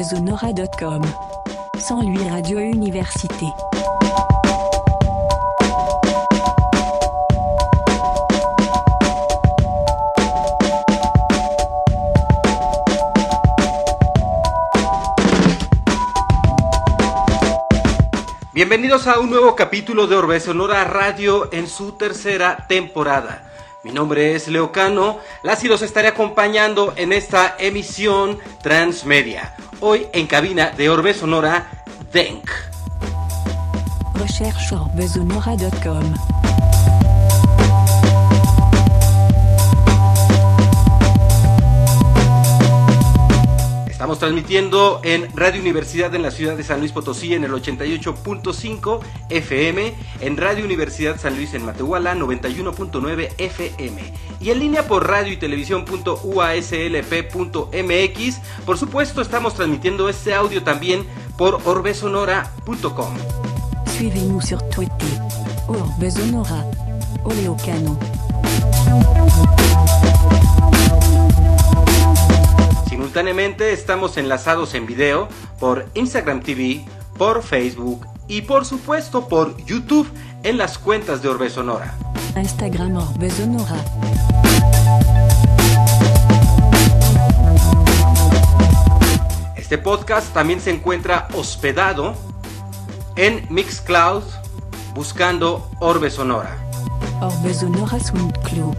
orbesonora.com. Sans lui Radio Université. Bienvenidos a un nuevo capítulo de Orbe Sonora Radio en su tercera temporada. Mi nombre es Leocano, las y los estaré acompañando en esta emisión transmedia. Hoy en cabina de Orbe Sonora, Denk. Estamos transmitiendo en Radio Universidad en la ciudad de San Luis Potosí en el 88.5 FM, en Radio Universidad San Luis en Matehuala 91.9 FM y en línea por radio y televisión.uaslp.mx. Por supuesto, estamos transmitiendo este audio también por orbesonora.com. Suivez-nous sur Twitter. Orbesonora. Simultáneamente estamos enlazados en video por Instagram TV, por Facebook y por supuesto por YouTube en las cuentas de Orbe Sonora. Instagram Orbesonora. Este podcast también se encuentra hospedado en Mixcloud buscando Orbe Sonora. Orbesonora Soundcloud.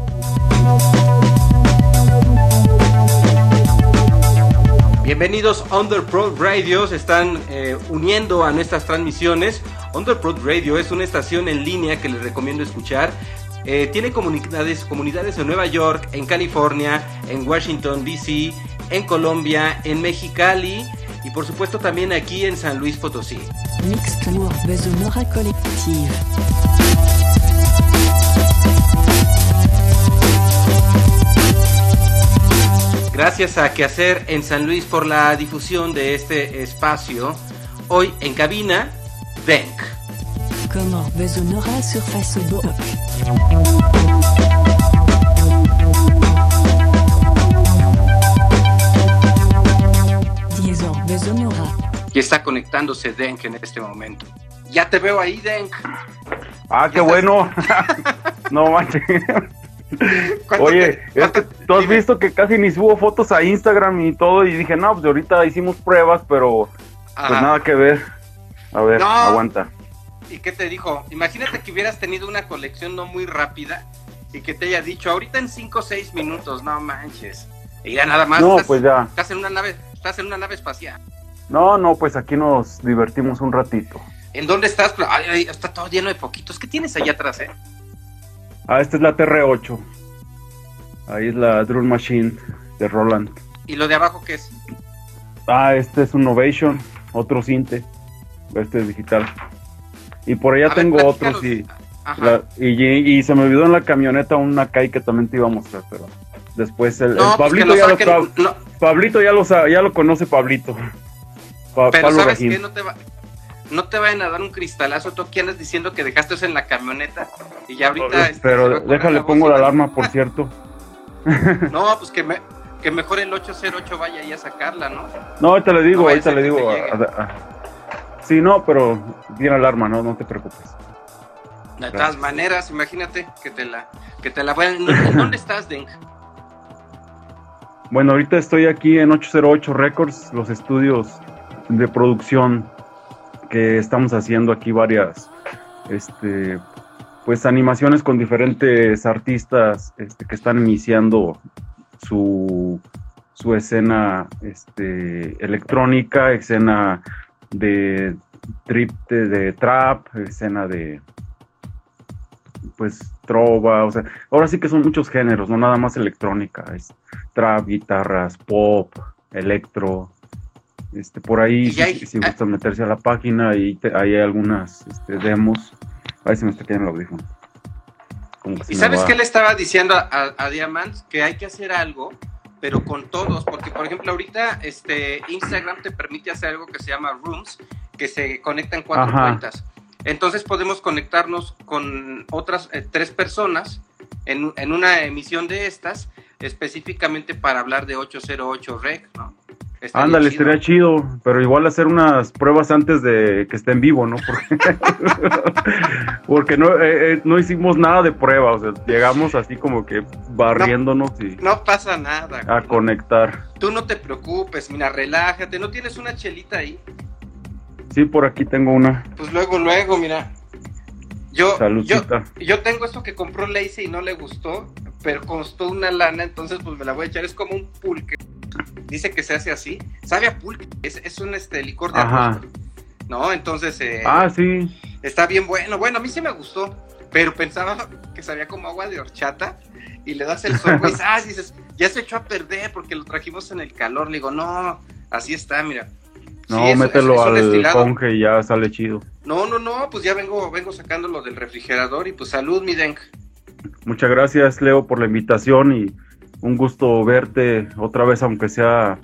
Bienvenidos Underprod Radio, se están eh, uniendo a nuestras transmisiones. Underprod Radio es una estación en línea que les recomiendo escuchar. Eh, tiene comunidades, comunidades en Nueva York, en California, en Washington DC, en Colombia, en Mexicali y por supuesto también aquí en San Luis Potosí. Gracias a Quehacer en San Luis por la difusión de este espacio. Hoy en cabina, Denk. Sur Facebook. Y está conectándose Denk en este momento. Ya te veo ahí, Denk. Ah, qué bueno. no manches. ¿Cuánto Oye, te- es que cuánto- tú has dime. visto que casi ni subo fotos a Instagram y todo y dije, no, pues ahorita hicimos pruebas, pero pues nada que ver. A ver, No. aguanta. ¿Y qué te dijo? Imagínate que hubieras tenido una colección no muy rápida y que te haya dicho, ahorita en 5 o 6 minutos, no manches. Y ya nada más. No, estás, pues ya. estás en una nave, estás en una nave espacial. No, no, pues aquí nos divertimos un ratito. ¿En dónde estás? Ay, ay, está todo lleno de poquitos. ¿Qué tienes allá atrás, eh? Ah, esta es la TR8. Ahí es la Drum Machine de Roland. ¿Y lo de abajo qué es? Ah, este es un Novation, otro Cinte. Este es digital. Y por allá A tengo otros y, la- y, y se me olvidó en la camioneta una Kai que también te iba a mostrar, pero después el, no, el pues que Pablito lo ya lo sab- no, Pablito ya lo ya lo conoce Pablito. Pa- pero Pablo ¿sabes qué? No te, va, no te vayan a dar un cristalazo. Tú aquí andas diciendo que dejaste eso en la camioneta y ya ahorita... este, se va Pero déjale la pongo la alarma, por cierto. No, pues que, me, que mejor el 808 vaya ahí a sacarla, ¿no? No, ahorita le digo, No ahorita le digo. a- a- a- Sí, no, pero tiene alarma, no, no te preocupes. De todas Gracias. maneras, imagínate que te la, que te la vayan. ¿En dónde estás, Denk? Bueno, ahorita estoy aquí en 808 Records, los estudios de producción que estamos haciendo aquí varias, este, pues animaciones con diferentes artistas este, que están iniciando su, su escena este, electrónica, escena de trip de, de trap, escena de pues trova, o sea, ahora sí que son muchos géneros, no nada más electrónica, es trap, guitarras, pop, electro, este, por ahí si, hay- si gustan meterse a la página y te- ahí hay algunas este, demos, ahí se me está cayendo el audífono. ¿Y sabes qué le estaba diciendo a, a, a Diamant? Que hay que hacer algo, pero con todos, porque por ejemplo ahorita este Instagram te permite hacer algo que se llama Rooms, que se conectan cuatro Ajá. cuentas. Entonces podemos conectarnos con otras eh, tres personas en, en una emisión de estas, específicamente para hablar de 808 Rec, ¿no? Estaría Ándale, chido. estaría chido, pero igual hacer unas pruebas antes de que esté en vivo, ¿no? Porque, porque no, eh, eh, no hicimos nada de prueba, o sea, llegamos así como que barriéndonos y No pasa nada. a conectar. Tú no te preocupes, mira, relájate. ¿No tienes una chelita ahí? Sí, por aquí tengo una Pues luego, luego, mira. Yo, yo, yo tengo esto que compró Lacey y no le gustó, pero costó una lana, entonces pues me la voy a echar. Es como un pulque. Dice que se hace así. Sabe a pulque. Es, es un este, licor de Ajá. arroz. ¿No? Entonces, eh, Ah, sí. está bien bueno. Bueno, a mí sí me gustó, pero pensaba que sabía como agua de horchata y le das el sorbo y ah, dices, ya se echó a perder porque lo trajimos en el calor. Le digo, no, así está, mira. No, Sí, mételo es- es un al conge y ya sale chido. No, no, no, pues ya vengo, vengo sacándolo del refrigerador y pues salud, mi Denk. Muchas gracias, Leo, por la invitación y un gusto verte otra vez, aunque sea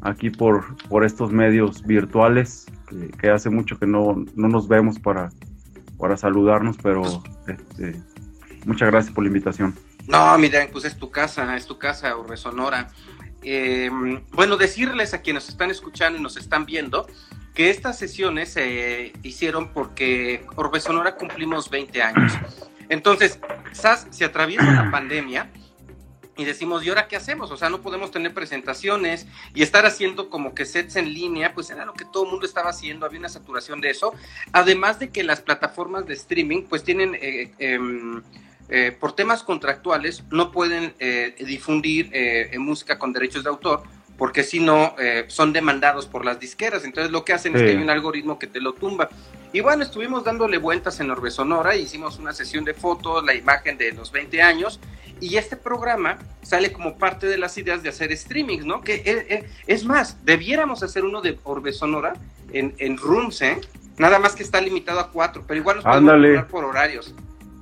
aquí por, por estos medios virtuales, que, que hace mucho que no, no nos vemos para, para saludarnos, pero este, muchas gracias por la invitación. No, mi Denk, pues es tu casa, es tu casa, Urbe Sonora. Eh, bueno, decirles a quienes están escuchando y nos están viendo que estas sesiones se hicieron porque Orbe Sonora cumplimos 20 años. Entonces, SAS se atraviesa la pandemia y decimos, ¿y ahora qué hacemos? O sea, no podemos tener presentaciones y estar haciendo como que sets en línea, pues era lo que todo el mundo estaba haciendo, había una saturación de eso. Además de que las plataformas de streaming, pues tienen, eh, em, eh, por temas contractuales, no pueden eh, difundir eh, música con derechos de autor, porque si no, eh, son demandados por las disqueras. Entonces lo que hacen es que hay un algoritmo que te lo tumba. Y bueno, estuvimos dándole vueltas en Orbe Sonora, hicimos una sesión de fotos, la imagen de los 20 años, y este programa sale como parte de las ideas de hacer streamings, ¿no? Que eh, eh, es más, debiéramos hacer uno de Orbe Sonora en, en Rooms, ¿eh? Nada más que está limitado a cuatro, pero igual nos podemos por horarios,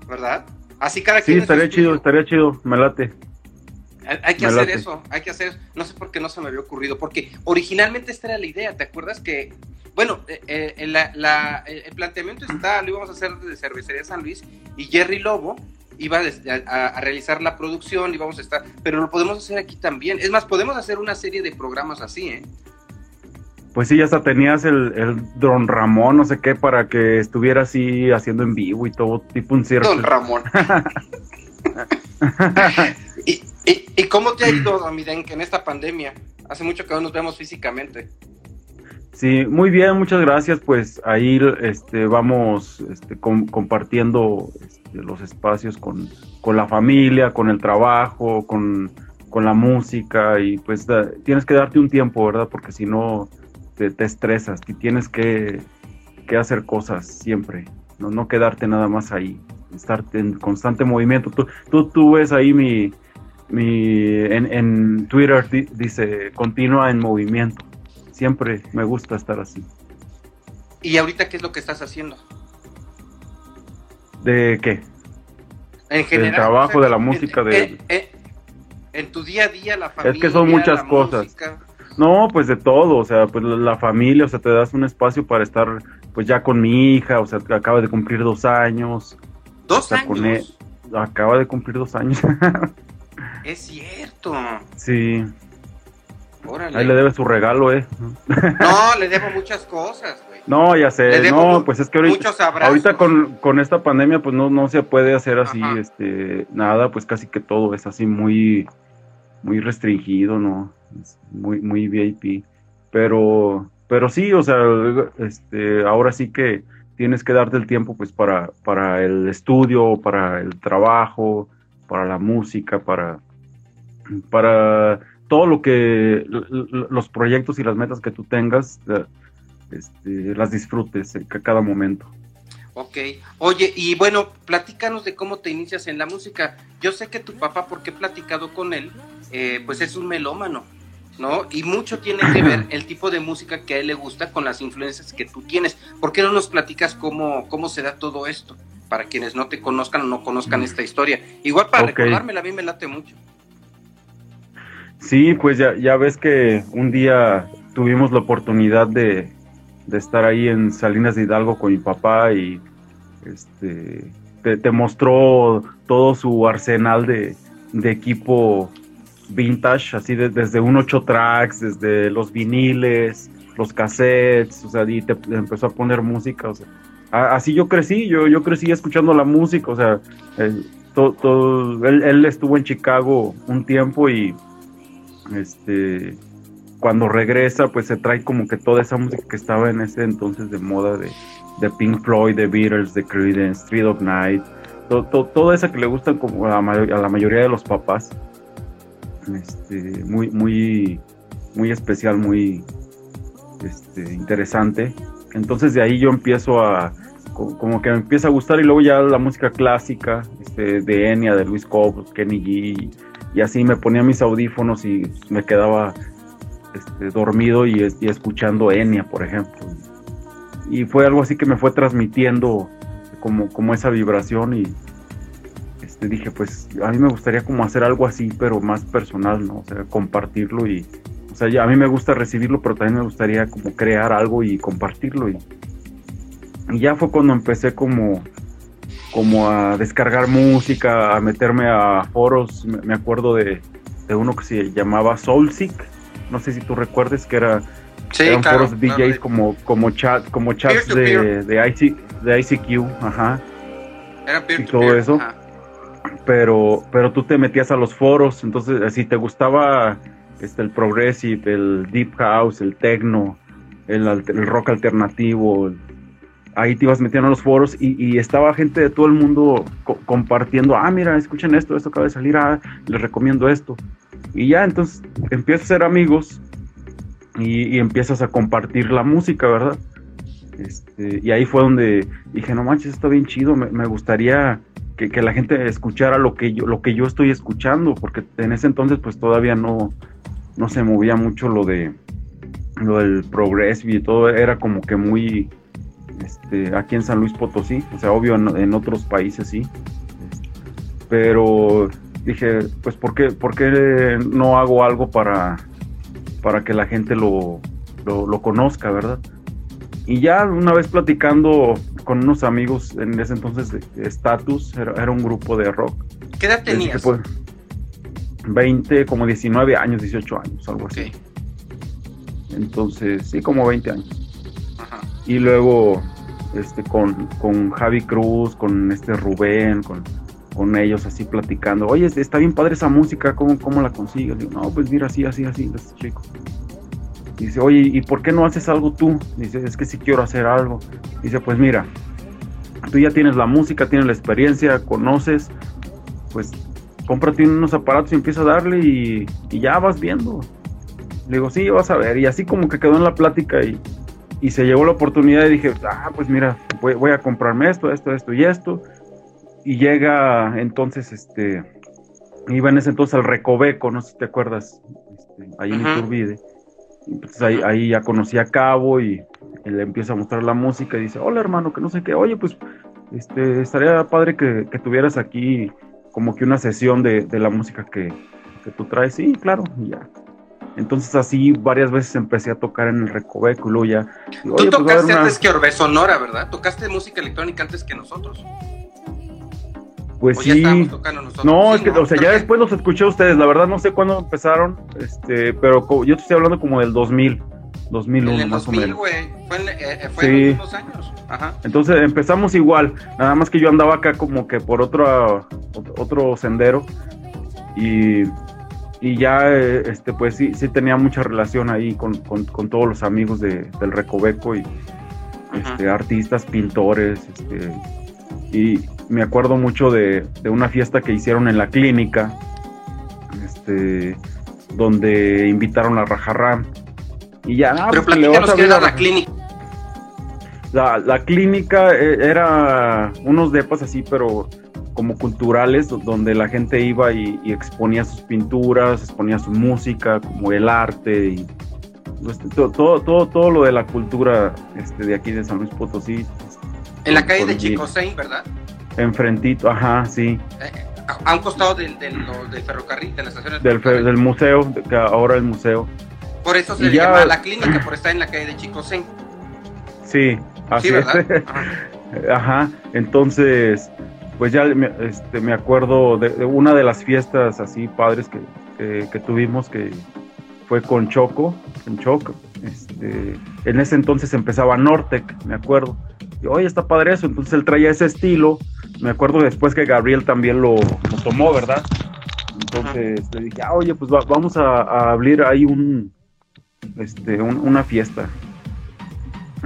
¿verdad? Así cada Sí, quien estaría chido, estudio. estaría chido, me late. Hay, que Me hacer late. eso, hay que hacer, no sé por qué no se me había ocurrido, porque originalmente esta era la idea, ¿te acuerdas que, bueno, eh, eh, la- la- el planteamiento está, lo íbamos a hacer de Cervecería San Luis y Jerry Lobo iba a, a- a realizar la producción y vamos a estar, pero lo podemos hacer aquí también, es más, podemos hacer una serie de programas así, ¿eh? Pues sí, ya hasta tenías el, el Don Ramón, no sé qué, para que estuviera así haciendo en vivo y todo, tipo un circo. Don Ramón. ¿Y, y, y cómo te ha ido, Don Midenk, en esta pandemia? Hace mucho que no nos vemos físicamente. Sí, muy bien, muchas gracias. Pues ahí este, vamos este, com- compartiendo este, los espacios con, con la familia, con el trabajo, con, con la música y pues da- tienes que darte un tiempo, ¿verdad? Porque si no te, te estresas y tienes que, que hacer cosas siempre, no, no quedarte nada más ahí, estar en constante movimiento. Tú, tú, tú ves ahí mi, mi en, en Twitter di- dice continúa en movimiento siempre me gusta estar así. ¿Y ahorita qué es lo que estás haciendo? ¿De qué? En general. trabajo, de la en- música, en, de- en- tu día a día, la familia. que son muchas la cosas. música. No, pues de todo, o sea, pues la- familia, o sea, te das un espacio para estar pues ya con mi hija, o sea, acaba de cumplir dos años, Dos con años. acaba de cumplir dos años. Es cierto. sí, Órale. ahí le debe su regalo, eh. No, le debo muchas cosas, güey. No, ya sé, no, pues es que ahorita, ahorita con, con esta pandemia pues no, no se puede hacer así, Ajá. este, nada, pues casi que todo es así muy, muy restringido, ¿no? Es muy, muy VIP. Pero, pero sí, o sea, este, ahora sí que tienes que darte el tiempo pues para, para el estudio, para el trabajo, para la música, para, para todo lo que, los proyectos y las metas que tú tengas, eh, este, las disfrutes en ca- cada momento. Ok. Oye, y bueno, platícanos de cómo te inicias en la música. Yo sé que tu papá, porque he platicado con él, eh, pues es un melómano, ¿no? Y mucho tiene que ver el tipo de música que a él le gusta con las influencias que tú tienes. ¿Por qué no nos platicas cómo, cómo se da todo esto? Para quienes no te conozcan o no conozcan esta historia. Igual para Ok. recordármela, a mí me late mucho. Sí, pues ya, ya ves que un día tuvimos la oportunidad de, de estar ahí en Salinas de Hidalgo con mi papá y este te, mostró todo su arsenal de, de equipo vintage, así desde un 8 tracks, desde los viniles, los cassettes, o sea, y te, empezó a poner música, o sea, así yo crecí, yo, yo crecí escuchando la música, o sea, todo, él, estuvo en Chicago un tiempo y este cuando regresa pues se trae como que toda esa música que estaba en ese entonces de moda de, de Pink Floyd, de Beatles, de Creedence, Street of Night, toda esa que le gusta como a la, mayoría de los papás. Este, muy, muy, muy especial, muy este, interesante. Entonces de ahí yo empiezo a, como que me empieza a gustar y luego ya la música clásica, este, de Enya, de Luis Cobb, Kenny G, y así me ponía mis audífonos y me quedaba este, dormido y, escuchando Enya, por ejemplo. Y fue algo así que me fue transmitiendo como, como esa vibración y este, dije, pues a mí me gustaría como hacer algo así, pero más personal, ¿no? O sea, compartirlo y, o sea, ya, a mí me gusta recibirlo, pero también me gustaría como crear algo y compartirlo y ya fue cuando empecé como, como a descargar música, a meterme a foros, me, acuerdo de, de, uno que se llamaba Soulseek, no sé si tú recuerdes que era... eran foros de DJs como, como, chat, como chats de, de, IC, de ICQ, ajá. y todo eso. Pero, pero tú te metías a los foros, entonces si te gustaba este, el progressive, el deep house, el techno, el, el rock alternativo, ahí te ibas metiendo a los foros y, estaba gente de todo el mundo compartiendo, ah, mira, escuchen esto, esto acaba de salir, ah, les recomiendo esto. Y ya entonces empiezas a ser amigos y, empiezas a compartir la música, ¿verdad? Este, y ahí fue donde dije, no manches, está bien chido, me, gustaría que, la gente escuchara lo que, yo, lo que yo estoy escuchando, porque en ese entonces pues todavía no, no se movía mucho lo de lo del progreso y todo, era como que muy este, aquí en San Luis Potosí, o sea, obvio en, otros países sí, pero dije, pues, ¿por qué, por qué no hago algo para, para que la gente lo, lo, conozca, verdad? Y ya una vez platicando con unos amigos en ese entonces Status, era, un grupo de rock. ¿Qué edad tenías? 20, como 19 años, 18 años, algo así. Entonces, sí, como 20 años. Y luego este, con, con Javi Cruz, con este Rubén, con, con ellos así platicando. Oye, está bien padre esa música, ¿cómo, cómo la consigues? Digo, no, pues mira, así, así, así, este chico. Dice, oye, ¿y por qué no haces algo tú? Dice, es que sí quiero hacer algo. Dice, pues mira, tú ya tienes la música, tienes la experiencia, conoces, pues cómprate unos aparatos y empieza a darle y, y ya vas viendo. Le digo, sí, vas a ver. Y así como que quedó en la plática y, y se llegó la oportunidad y dije, ah, pues mira, voy, a comprarme esto, esto, esto y esto. Y llega entonces, este, iba en ese entonces al Recoveco, no sé si te acuerdas, este, ahí en Iturbide. Entonces ahí, ahí, ya conocí a Cabo y le empieza a mostrar la música y dice, hola hermano, que no sé qué, oye, pues este, estaría padre que, que tuvieras aquí como que una sesión de, de la música que, que, tú traes. Sí, claro, y ya. Entonces así varias veces empecé a tocar en el Recoveco y luego ya... Tú pues, tocaste antes que Orbe Sonora, ¿verdad? Tocaste música electrónica antes que nosotros. Pues sí. no, es que, o sea, ya después los escuché a ustedes. La verdad no sé cuándo empezaron, este, pero yo te estoy hablando como del 2000, 2001 en el más 2000, o menos. Fue, en, eh, fue en los mismos años. Ajá. Entonces empezamos igual, nada más que yo andaba acá como que por otro, otro sendero y y ya eh, este pues sí sí tenía mucha relación ahí con, todos los amigos de, del Recoveco y este, artistas pintores este y me acuerdo mucho de, una fiesta que hicieron en la clínica este donde invitaron a Rajarram y ya ah, pero pues, platícanos qué era la clínica. La, la clínica eh, era unos depas así pero como culturales donde la gente iba y, exponía sus pinturas, exponía su música, como el arte y pues, todo, todo, todo, lo de la cultura este, de aquí de San Luis Potosí. En la calle de Chicosén, ¿verdad? Enfrentito, ajá, sí. Eh, a un costado del, del, ferrocarril, de la estación del, del museo, que ahora el museo. Por eso se le llama la clínica, por estar en la calle de Chicosén. Sí, así es. Ajá, entonces pues ya me, este, me acuerdo de, una de las fiestas así padres que, que tuvimos que fue con Choco, en Choco. Este, en ese entonces empezaba Nortec, me acuerdo. Y, oye, está padre eso. Entonces él traía ese estilo. Me acuerdo después que Gabriel también lo, tomó, ¿verdad? Entonces le dije, ah, oye, pues vamos a, abrir ahí un, este, una fiesta.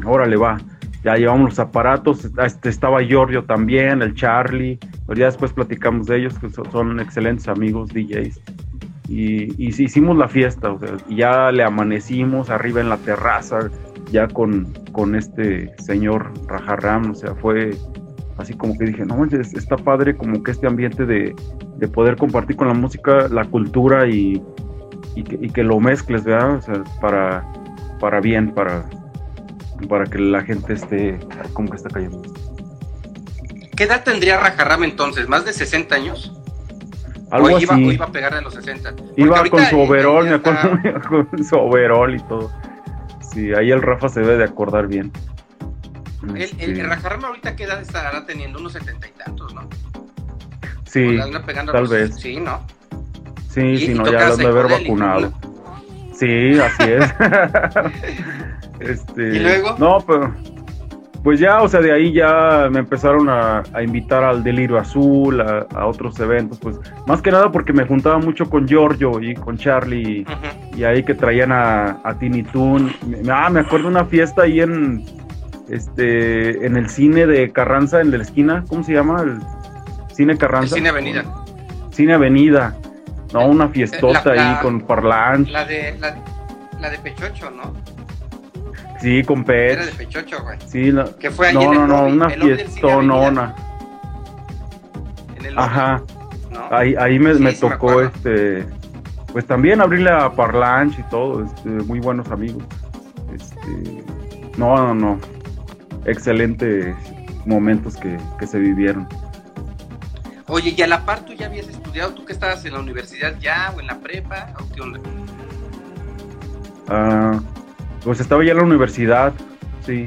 Órale, va. Ya llevamos los aparatos. Este, estaba Giorgio también, el Charlie. Pero ya después platicamos de ellos, que son excelentes amigos, DJs. Y, hicimos la fiesta, o sea, ya le amanecimos arriba en la terraza, ya con, con este señor Rajarram, o sea, fue así como que dije, no, está padre como que este ambiente de, poder compartir con la música, la cultura y, que, lo mezcles, ¿verdad? O sea, para, para bien, para, para que la gente esté como que está cayendo. ¿Qué edad tendría Rajarram entonces? ¿Más de 60 años? Algo o iba, iba a pegar a los 60. iba con su overall, me acuerdo, con su overall y todo. Sí, ahí el Rafa se debe de acordar bien. El, el, este el ahorita qué edad estará teniendo unos setenta y tantos, ¿no? Sí, tal vez. Sí, ¿no? Sí, sí, no, ya lo de haber vacunado. Sí, así es. este, ¿Y luego? No, pero pues ya, o sea, de ahí ya me empezaron a, invitar al Delirio Azul, a, otros eventos, pues más que nada porque me juntaba mucho con Giorgio y con Charlie, y ahí que traían a, a Tiny Toon. Ah, me acuerdo una fiesta ahí en, este, en el cine de Carranza, en la esquina, ¿cómo se llama? El cine Carranza. cine Avenida. Cine Avenida. No, una fiestota ahí con parlantes. La de, la, la de Pechocho, ¿no? Sí, con Pech. Era de Pechocho, güey. Sí, no, que fue no, no, no, una fiestonona. En el Ajá. Ahí, ahí me, me tocó este pues también abrirle a Parlanche y todo, este, muy buenos amigos. Este, no, no, no. Excelentes momentos que, que se vivieron. Oye, y a la par tú ya habías estudiado, tú que estabas en la universidad ya o en la prepa, o qué onda? Ah, pues estaba ya en la universidad, sí.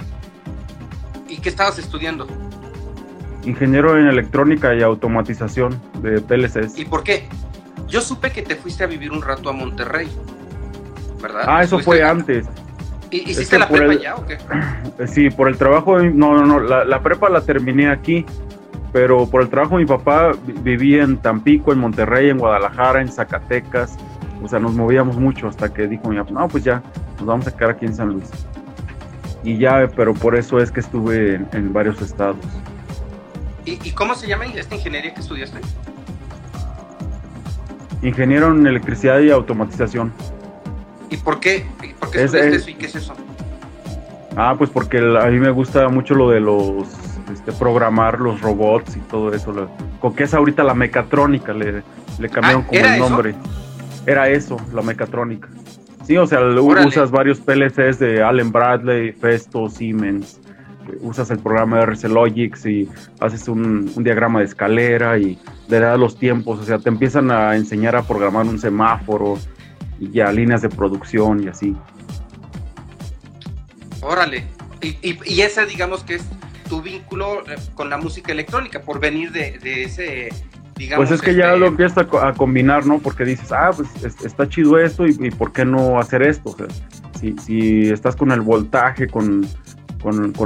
¿Y qué estabas estudiando? Ingeniero en electrónica y automatización de PLCs. ¿Y por qué? Yo supe que te fuiste a vivir un rato a Monterrey, ¿verdad? Ah, eso fue antes. ¿Y, ¿Hiciste la prepa ya o qué? Sí, por el trabajo, no, no, no, la, la, prepa la terminé aquí, pero por el trabajo mi papá vivía en Tampico, en Monterrey, en Guadalajara, en Zacatecas, o sea, nos movíamos mucho hasta que dijo mi papá, no, pues ya, nos vamos a quedar aquí en San Luis. Y ya, pero por eso es que estuve en, varios estados. ¿Y, cómo se llama esta ingeniería que estudiaste? Ingeniero en electricidad y automatización. ¿Y por qué? ¿Por qué estudiaste eso y qué es eso? Ah, pues porque a mí me gusta mucho lo de los este, programar los robots y todo eso. con que es ahorita la mecatrónica, le, le cambiaron ah, como el nombre. Era eso, la mecatrónica. Sí, o sea, usas varios PLCs de Allen Bradley, Festo, Siemens. Usas el programa de RC Logics y haces un, diagrama de escalera y le das los tiempos. O sea, te empiezan a enseñar a programar un semáforo y ya líneas de producción y así. Órale. Y, y, ese, digamos que es tu vínculo eh, con la música electrónica, por venir de, de ese pues es que ya este, lo empiezas a, combinar, ¿no? Porque dices, ah, pues está chido esto y, ¿por qué no hacer esto? O sea, si, estás con el voltaje, con,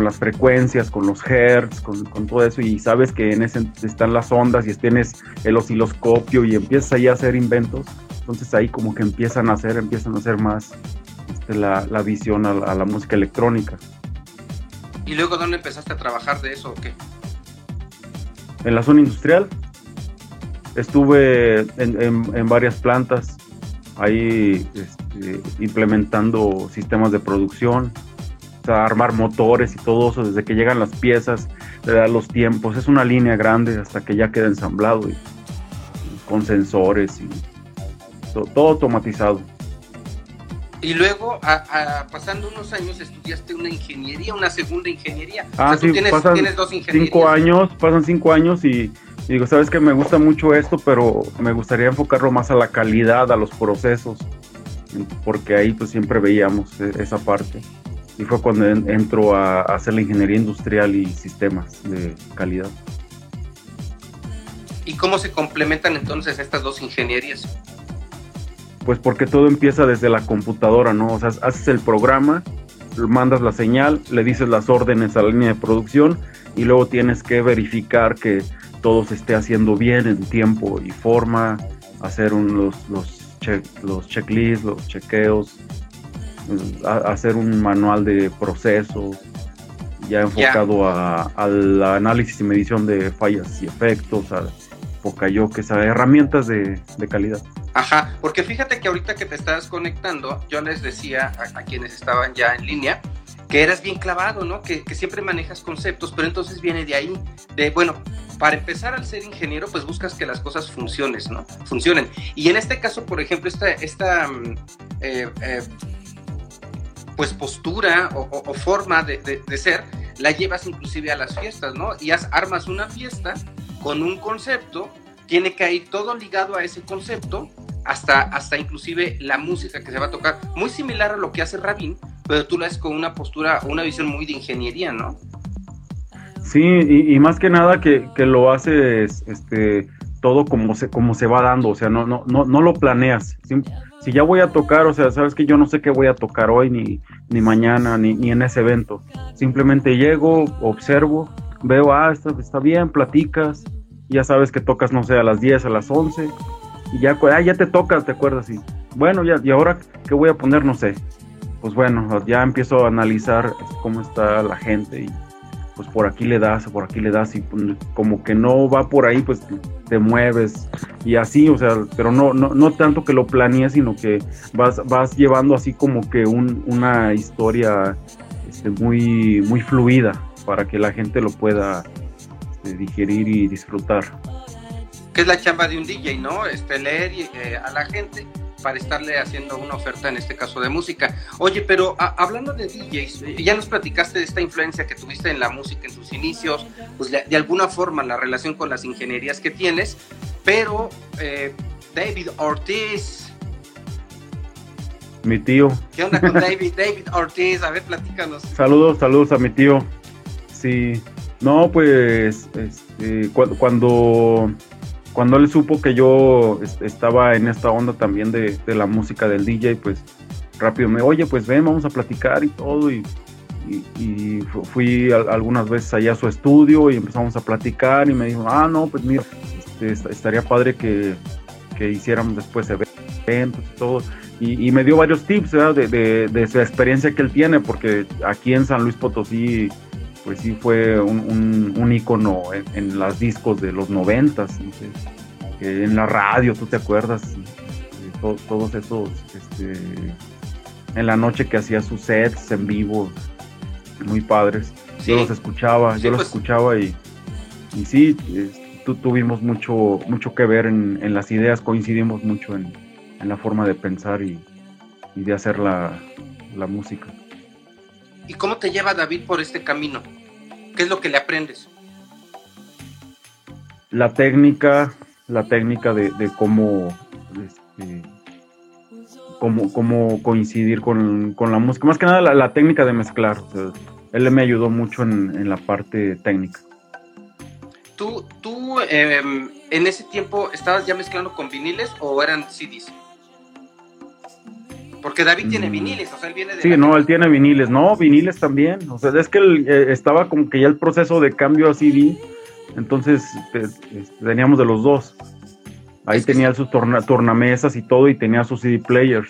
las frecuencias, con los hertz, con, todo eso y sabes que en ese están las ondas y tienes el osciloscopio y empiezas ahí a hacer inventos, entonces ahí como que empiezan a hacer, empiezan a hacer más este, la, visión a, a la música electrónica. ¿Y luego dónde empezaste a trabajar de eso o qué? En la zona industrial estuve en, varias plantas ahí este, implementando sistemas de producción, armar motores y todo eso, desde que llegan las piezas, le da los tiempos, es una línea grande hasta que ya queda ensamblado con sensores y todo, automatizado. Y luego, pasando unos años, estudiaste una ingeniería, una segunda ingeniería. Ah, sí, tienes, dos ingenierías. Cinco años, pasan cinco años y y digo, sabes que me gusta mucho esto, pero me gustaría enfocarlo más a la calidad, a los procesos, porque ahí pues siempre veíamos e, esa parte. Y fue cuando entro a, hacer la ingeniería industrial y sistemas de calidad. ¿Y cómo se complementan entonces estas dos ingenierías? Pues porque todo empieza desde la computadora, ¿no? O sea, haces el programa, mandas la señal, le dices las órdenes a la línea de producción y luego tienes que verificar que todo se esté haciendo bien en tiempo y forma, hacer los, los, los checklists, los chequeos, hacer un manual de procesos ya enfocado al análisis y medición de fallas y efectos, a que a herramientas de, calidad. Ajá, porque fíjate que ahorita que te estás conectando, yo les decía a, quienes estaban ya en línea que eras bien clavado, ¿no? Que, siempre manejas conceptos, pero entonces viene de ahí, de, bueno, para empezar al ser ingeniero, pues buscas que las cosas funcionen, ¿no? Funcionen. Y en este caso, por ejemplo, esta, esta mm, eh, eh, pues postura o, forma de, de, ser, la llevas inclusive a las fiestas, ¿no? Y armas una fiesta con un concepto, tiene que ir todo ligado a ese concepto, hasta, hasta inclusive la música que se va a tocar, muy similar a lo que hace Rabin, pero tú lo haces con una postura, una visión muy de ingeniería, ¿no? Sí, y, más que nada que, lo haces este, todo como se, como se va dando, o sea, no, no, no, no lo planeas. Si, ya voy a tocar, o sea, sabes que yo no sé qué voy a tocar hoy, ni, ni mañana, ni, ni en ese evento. Simplemente llego, observo, veo, ah, está, está bien, platicas, ya sabes que tocas, no sé, a las 10, a las 11, y ya, ah, ya te toca, te acuerdas, y bueno, ya, y ahora, ¿qué voy a poner? No sé. Pues bueno, ya empiezo a analizar cómo está la gente y pues por aquí le das, por aquí le das y pues, como que no va por ahí, pues te mueves y así, o sea, pero no, no, no tanto que lo planees, sino que vas, vas llevando así como que un, una historia este, muy, muy fluida para que la gente lo pueda este, digerir y disfrutar. Que es la chamba de un DJ, ¿no? Este, leer eh, a la gente para estarle haciendo una oferta, en este caso de música. Oye, pero hablando de DJs, ya nos platicaste de esta influencia que tuviste en la música en tus inicios, pues de, alguna forma la relación con las ingenierías que tienes, pero eh, David Ortiz. Mi tío. ¿Qué onda con David, David Ortiz? A ver, platícanos. Saludos, saludos a mi tío. Sí, no, pues este, cuando, cuando él supo que yo estaba en esta onda también de, la música del DJ, pues rápido me, oye, pues ven, vamos a platicar y todo. Y, fui algunas veces allá a su estudio y empezamos a platicar y me dijo, ah, no, pues mira, este, estaría padre que, hiciéramos después eventos y todo. Y, me dio varios tips de, de, de, su experiencia que él tiene, porque aquí en San Luis Potosí pues sí fue un, un, ícono en, las discos de los noventas, en la radio, ¿tú te acuerdas? todos esos, este, en la noche que hacía sus sets en vivo, muy padres. Yo los escuchaba, yo los pues. escuchaba y, y sí, tuvimos mucho, mucho que ver en, las ideas, coincidimos mucho en, la forma de pensar y, de hacer la música. ¿Y cómo te lleva David por este camino? ¿Qué es lo que le aprendes? La técnica, la técnica de, cómo, este, cómo, coincidir con, la música. Más que nada la, técnica de mezclar. él me ayudó mucho en, la parte técnica. ¿Tú, tú em, en ese tiempo estabas ya mezclando con viniles o eran CDs? Porque David tiene mm. viniles, o sea, él viene de... Sí, no, él tiene viniles, no, viniles también, o sea, es que él, eh, estaba como que ya el proceso de cambio a CD, entonces pues, este, teníamos de los dos. Ahí tenía sus tornamesas y todo y tenía sus CD players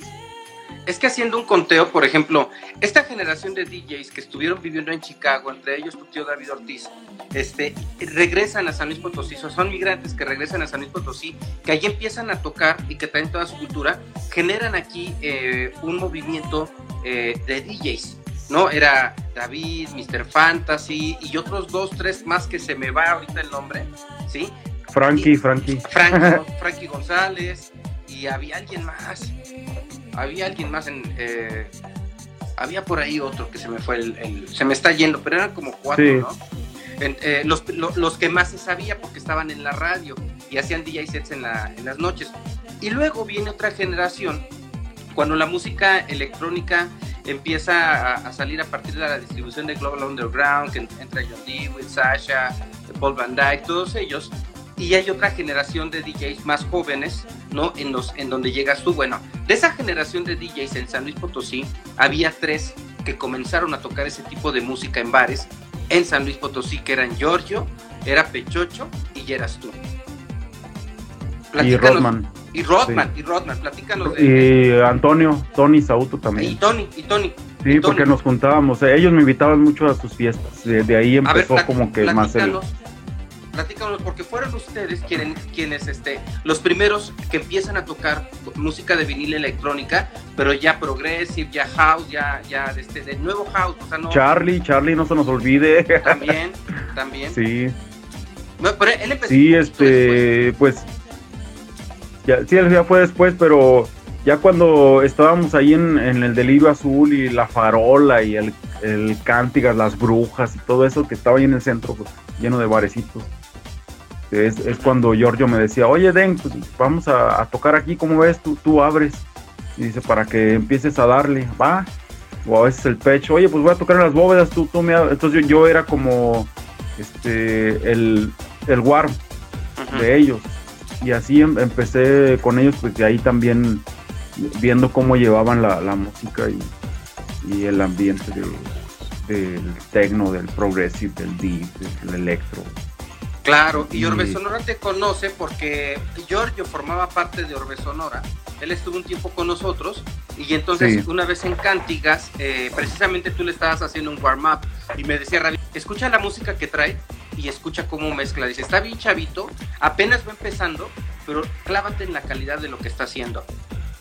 es que haciendo un conteo, por ejemplo, esta generación de DJs que estuvieron viviendo en Chicago, entre ellos tu tío David Ortiz, este, regresan a San Luis Potosí, o son migrantes que regresan a San Luis Potosí, que allí empiezan a tocar y que traen toda su cultura, generan aquí eh, un movimiento eh, de DJs. ¿no? Era David, Mr. Fantasy y otros dos, tres más que se me va ahorita el nombre, ¿sí? Frankie, Frankie. Frankie, Frankie González y había alguien más había alguien más en... Eh, había por ahí otro que se me fue el, se me está yendo, pero eran como cuatro, ¿no? Eh, los, que más se sabía porque estaban en la radio y hacían DJ sets en, las noches. Y luego viene otra generación, cuando la música electrónica empieza a, salir a partir de la distribución de Global Underground, que entra John Dewey, Sasha, Paul Van Dyke, todos ellos, y hay otra generación de DJs más jóvenes, ¿no? En, los, en donde llegas tú. Bueno, de esa generación de DJs en San Luis Potosí, había tres que comenzaron a tocar ese tipo de música en bares en San Luis Potosí, que eran Giorgio, era Pechocho y eras tú. y Rodman. Y Rodman, y Rodman, platícanos de... Y Antonio, Tony Sauto también. Y Tony, y Tony. Sí, porque nos juntábamos, ellos me invitaban mucho a sus fiestas, de, ahí empezó como que más el platícanos, porque fueron ustedes quienes, quienes este, los primeros que empiezan a tocar música de vinil electrónica, pero ya progressive, ya house, ya, ya este, de nuevo house. O sea, no, Charlie, Charlie, no se nos olvide. También, también. Sí. pero él empezó sí, este, pues, ya, sí, ya fue después, pero ya cuando estábamos ahí en, el delirio azul y la farola y el, el cántigas, las brujas y todo eso que estaba ahí en el centro, pues, lleno de barecitos. Es, es, cuando Giorgio me decía, oye Den, pues vamos a, tocar aquí, ¿cómo ves? Tú, tú abres. Y dice, para que empieces a darle, va. O a veces el pecho, oye, pues voy a tocar en las bóvedas, tú, tú me... Entonces yo, era como este el, el warm de ellos. Y así em, empecé con ellos, pues de ahí también viendo cómo llevaban la, música y, el ambiente del techno, del progressive, del deep, del electro. Claro, y Orbe Sonora te conoce porque Giorgio formaba parte de Orbe Sonora. Él estuvo un tiempo con nosotros y entonces una vez en Cántigas, eh, precisamente tú le estabas haciendo un warm-up y me decía, Ravi, escucha la música que trae y escucha cómo mezcla. Dice, está bien chavito, apenas va empezando, pero clávate en la calidad de lo que está haciendo.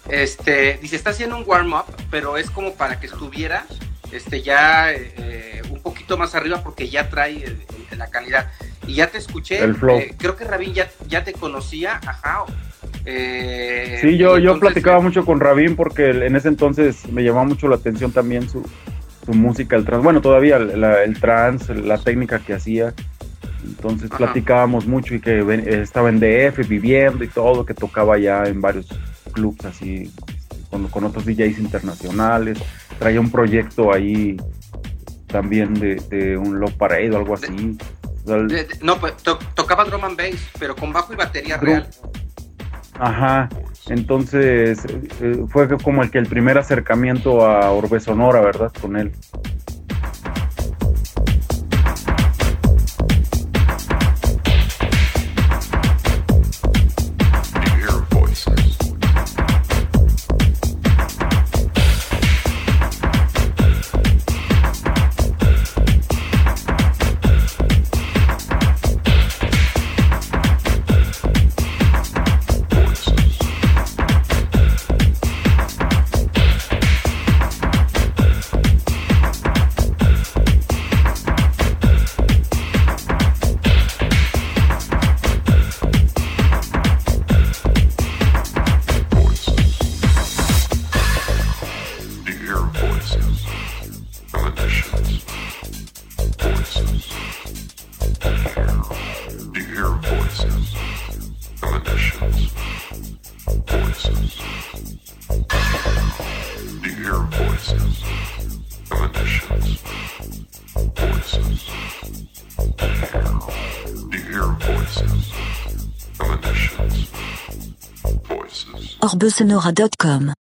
Este, dice, está haciendo un warm-up, pero es como para que estuviera este, ya eh, un poquito más arriba porque ya trae la calidad y ya te escuché. Eh, creo que Rabín ya, ya te conocía, ajá. Eh, sí, yo, yo platicaba mucho con Rabín porque en ese entonces me llamaba mucho la atención también su, música, el trans, bueno, todavía el trans, la técnica que hacía. Entonces platicábamos mucho y que estaba en DF viviendo y todo, que tocaba ya en varios clubs así, con, con otros DJs internacionales. Traía un proyecto ahí también de, de un Love Parade o algo así no, pues tocaba drum and bass, pero con bajo y batería real. Ajá, entonces eh, fue como el que el primer acercamiento a Orbe Sonora, ¿verdad? Con él. voices. You hear voices, emanations, voices. You hear voices, emanations, voices. Orbesenora.com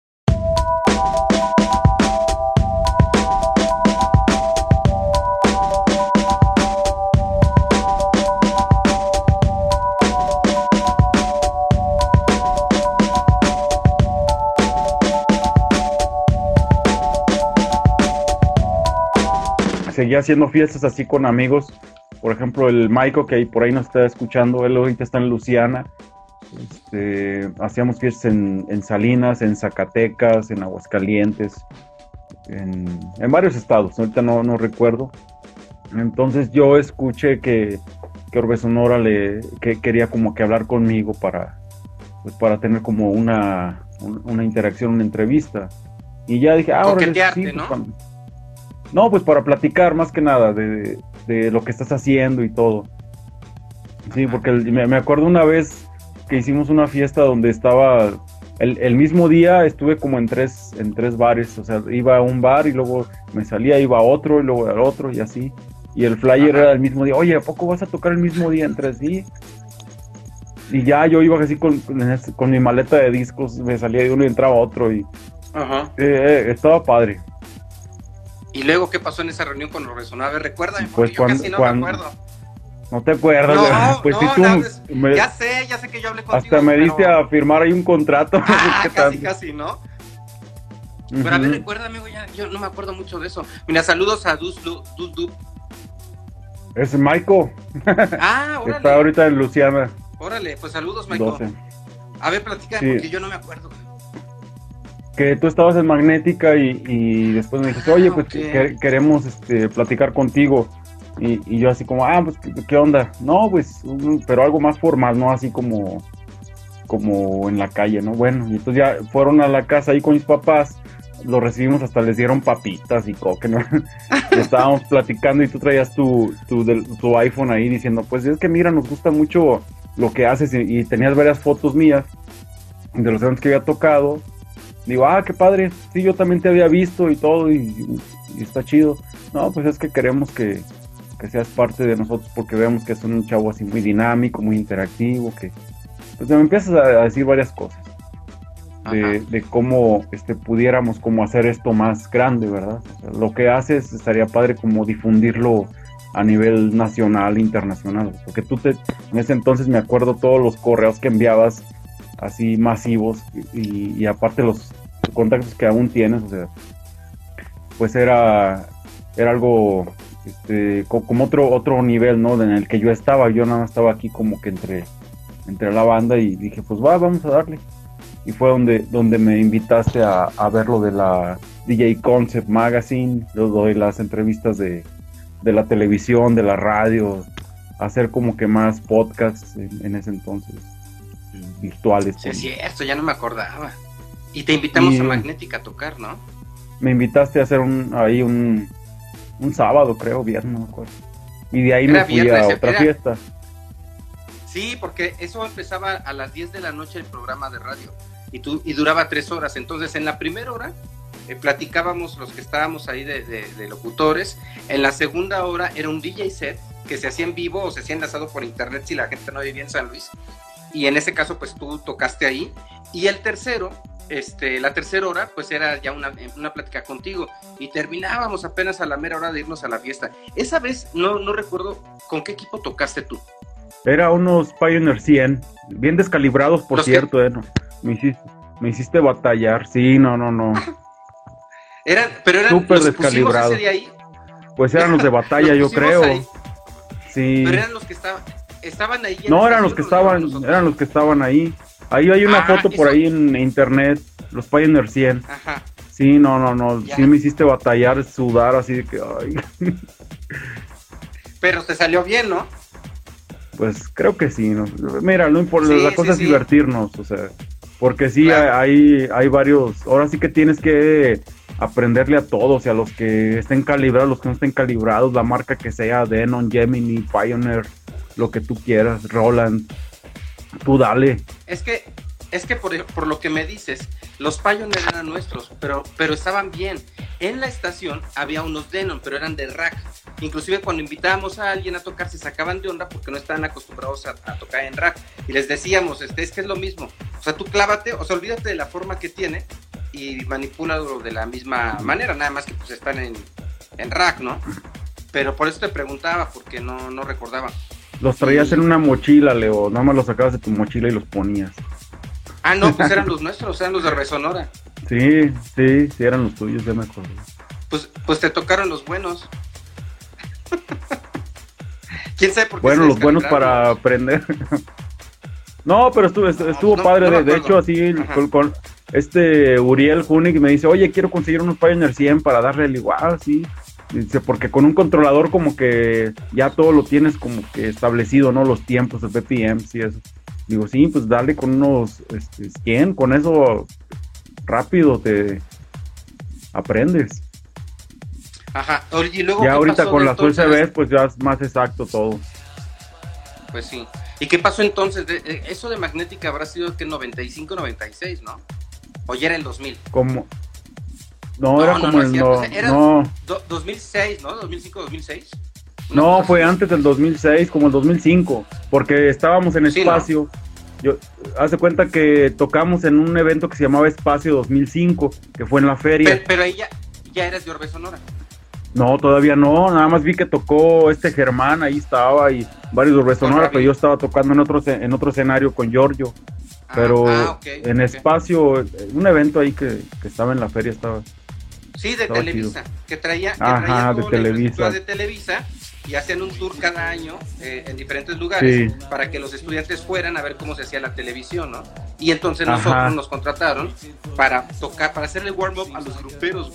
Seguía haciendo fiestas así con amigos. Por ejemplo, el Maiko que por ahí nos está escuchando, él ahorita está en Luciana este, hacíamos fiestas en, Salinas, en Zacatecas, en Aguascalientes, en, varios estados, ahorita no, no, recuerdo. Entonces yo escuché que, que Orbe Sonora le quería como que hablar conmigo para, pues para tener como una, una interacción, una entrevista. Y ya dije, ah, ahora sí, pues, ¿no? No, pues para platicar más que nada de, lo que estás haciendo y todo. Sí, porque me, me acuerdo una vez que hicimos una fiesta donde estaba el, mismo día estuve como en tres, en tres bares, o sea, iba a un bar y luego me salía, iba a otro y luego al otro y así. Y el flyer era el mismo día. Oye, ¿a poco vas a tocar el mismo día en tres días? Y ya yo iba así con, con, con mi maleta de discos, me salía de uno y entraba otro y Ajá. eh, eh, estaba padre. Y luego, ¿qué pasó en esa reunión con los Resonaba? A ver, recuérdame, Pues yo cuando- casi no cuando- me acuerdo. ¿No te acuerdas? No, pues no, sí, tú me- Ya sé, ya sé que yo hablé contigo. hasta me pero- diste a firmar ahí un contrato. Ah, ¿Qué casi, casi, ¿no? Pero a ver, recuérdame, güey, ya, yo no me acuerdo mucho de eso. Mira, saludos a Dus Du. Es Michael, Ah, que está órale. ahorita en Luciana Órale, pues saludos. 12. A ver, platícame, Sí. porque yo no me acuerdo. Que tú estabas en Magnética y, y después me dijiste, Ah, oye, pues ok. que- queremos este, platicar contigo. Y, y yo así como, ah, pues, ¿qué, qué onda? No, pues, pero algo más formal, ¿no? Así como, como en la calle, ¿no? Bueno, y entonces ya fueron a la casa ahí con mis papás, lo recibimos, hasta les dieron papitas y coque, ¿no? Estábamos platicando y tú traías tu, tu, tu iPhone ahí diciendo, pues es que mira, nos gusta mucho lo que haces y, y tenías varias fotos mías de los eventos que había tocado. Digo, ah, qué padre, sí, yo también te había visto y todo y, y está chido. No, pues es que queremos que, que seas parte de nosotros porque vemos que es un chavo así muy dinámico, muy interactivo, que pues me empiezas a, a decir varias cosas de, cómo este, pudiéramos como hacer esto más grande, ¿verdad? O sea, lo que haces estaría padre como difundirlo a nivel nacional, internacional, porque tú te, en ese entonces me acuerdo todos los correos que enviabas así masivos y, aparte los contactos que aún tienes, o sea, pues era, era algo este, co- como otro, otro nivel, ¿no? En el que yo estaba, yo nada más estaba aquí como que entre, entre la banda y dije, pues va, vamos a darle y fue donde, donde me invitaste a, a ver lo de la DJ Concept Magazine, lo de las entrevistas de, de la televisión, de la radio, hacer como que más podcasts en ese entonces, virtuales. Sí, es cierto, ya no me acordaba. Y te invitamos Y- a Magnética a tocar, ¿no? Me invitaste a hacer un, ahí un, un sábado, creo, viernes, no me acuerdo. Y de ahí Era me fui a otra era- fiesta. Sí, porque eso empezaba a las 10 de la noche el programa de radio y, tú, y duraba tres horas. Entonces, en la primera hora eh, platicábamos los que estábamos ahí de, de- de locutores. En la segunda hora era un DJ set que se hacía en vivo o se hacía enlazado por internet si la gente no vivía en San Luis. Y en ese caso, pues tú tocaste ahí. Y el tercero, este, la tercera hora, pues era ya una, una plática contigo. Y terminábamos apenas a la mera hora de irnos a la fiesta. Esa vez no, no recuerdo con qué equipo tocaste tú. Era unos Pioneer 100, bien descalibrados, por cierto, eh, no. me, hiciste, me hiciste batallar, sí, no, no, no. Eran, pero eran Súper descalibrados. ese de ahí, Pues eran los de batalla, yo creo. ahí. Sí. pero eran los que estaban, estaban ahí. No, eran los que estación, ¿o estaban, eran los que estaban ahí. Ahí hay una Ah, foto por eso- ahí en internet, los Pioneer 100. Ajá. Sí, no, no, no, Ya. sí me hiciste batallar, sudar, así de que, ay, Pero te salió bien, ¿no? pues creo que sí. ¿no? Mira, importa, Sí, la sí, cosa es sí. divertirnos, o sea, porque sí Claro. hay, hay varios, ahora sí que tienes que aprenderle a todos, y a los que estén calibrados, los que no estén calibrados, la marca que sea, Denon, Gemini, Pioneer, lo que tú quieras, Roland, tú dale. Es que, es que por, por lo que me dices, los Pioneer eran nuestros, pero, pero estaban bien. En la estación había unos Denon, pero eran de rack. Inclusive cuando invitábamos a alguien a tocar, se sacaban de onda porque no estaban acostumbrados a, tocar en rack. Y les decíamos, este, es que es lo mismo. O sea, tú clávate, o sea, olvídate de la forma que tiene y manipúlalo de la misma manera, nada más que pues están en, en rack, ¿no? Pero por eso te preguntaba, porque no, no recordaba. Los traías en una mochila, Leo. Nada más los sacabas de tu mochila y los ponías. Ah, no, pues eran los nuestros, eran los de Resonora. Sí, sí, sí, eran los tuyos, ya me acuerdo. Pues, pues te tocaron los buenos. ¿Quién sabe por qué Bueno, se los buenos para aprender. no, pero estuvo, estuvo no, padre. no de, de hecho, así con, con este Uriel Hunig me dice, oye, quiero conseguir unos Pioneer 100 para darle el igual, sí. Dice, porque con un controlador como que ya todo lo tienes como que establecido, ¿no? Los tiempos, el BPM, sí, eso. Digo, sí, pues dale con unos este, 100, con eso rápido te aprendes. Ajá. Y luego, Ya ¿qué ahorita con las? USBs, pues ya es más exacto todo. Pues sí. ¿Y qué pasó entonces? De- eso de magnética habrá sido que 95, 96, ¿no? O ya era el 2000. Como. No, No, era no, como el. No, era- no, Do- 2006, ¿no? 2005, 2006. Una no, fue antes del 2006, como el 2005. Porque estábamos en espacio yo, hace cuenta que tocamos en un evento que se llamaba Espacio 2005, que fue en la feria. Pero, pero ahí ya, ya eras de Orbe Sonora. No, todavía no, nada más vi que tocó este Germán, ahí estaba, y varios de Orbe Sonora, pero yo estaba tocando en otro, en otro escenario con Giorgio. Ah, Pero ah, ok, en ok. espacio, un evento ahí que, que estaba en la feria, estaba. Sí, de Estaba Televisa, que traía, que Ajá, traía de Televisa. de Televisa y hacían un tour cada año eh, en diferentes lugares Sí. para que los estudiantes fueran a ver cómo se hacía la televisión, ¿no? Y entonces Ajá. nosotros nos contrataron para tocar, para hacerle warm-up a los gruperos.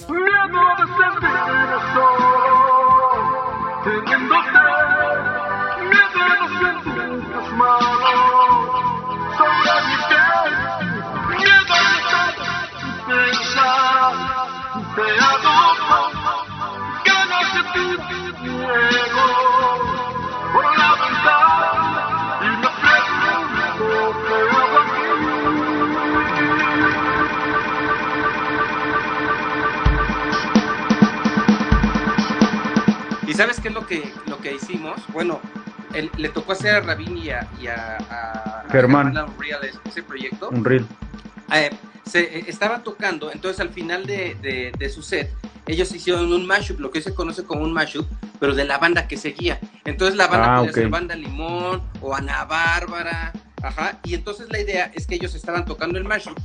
Y pensar, te adoro, ganas de ti, niego, por la ventana, y me pregunto qué hago aquí. ¿Y sabes qué es lo que, lo que hicimos? Bueno, él- le tocó hacer a Rabin y a, y a, a- a Germán. Unreal ese- ese proyecto. Un reel. eh, se eh, estaban tocando, entonces al final de, de- de su set, ellos hicieron un mashup, lo que se conoce como un mashup, pero de la banda que seguía. Entonces la banda Ah, podía ser Banda Limón o Ana Bárbara, ajá, y entonces la idea es que ellos estaban tocando el mashup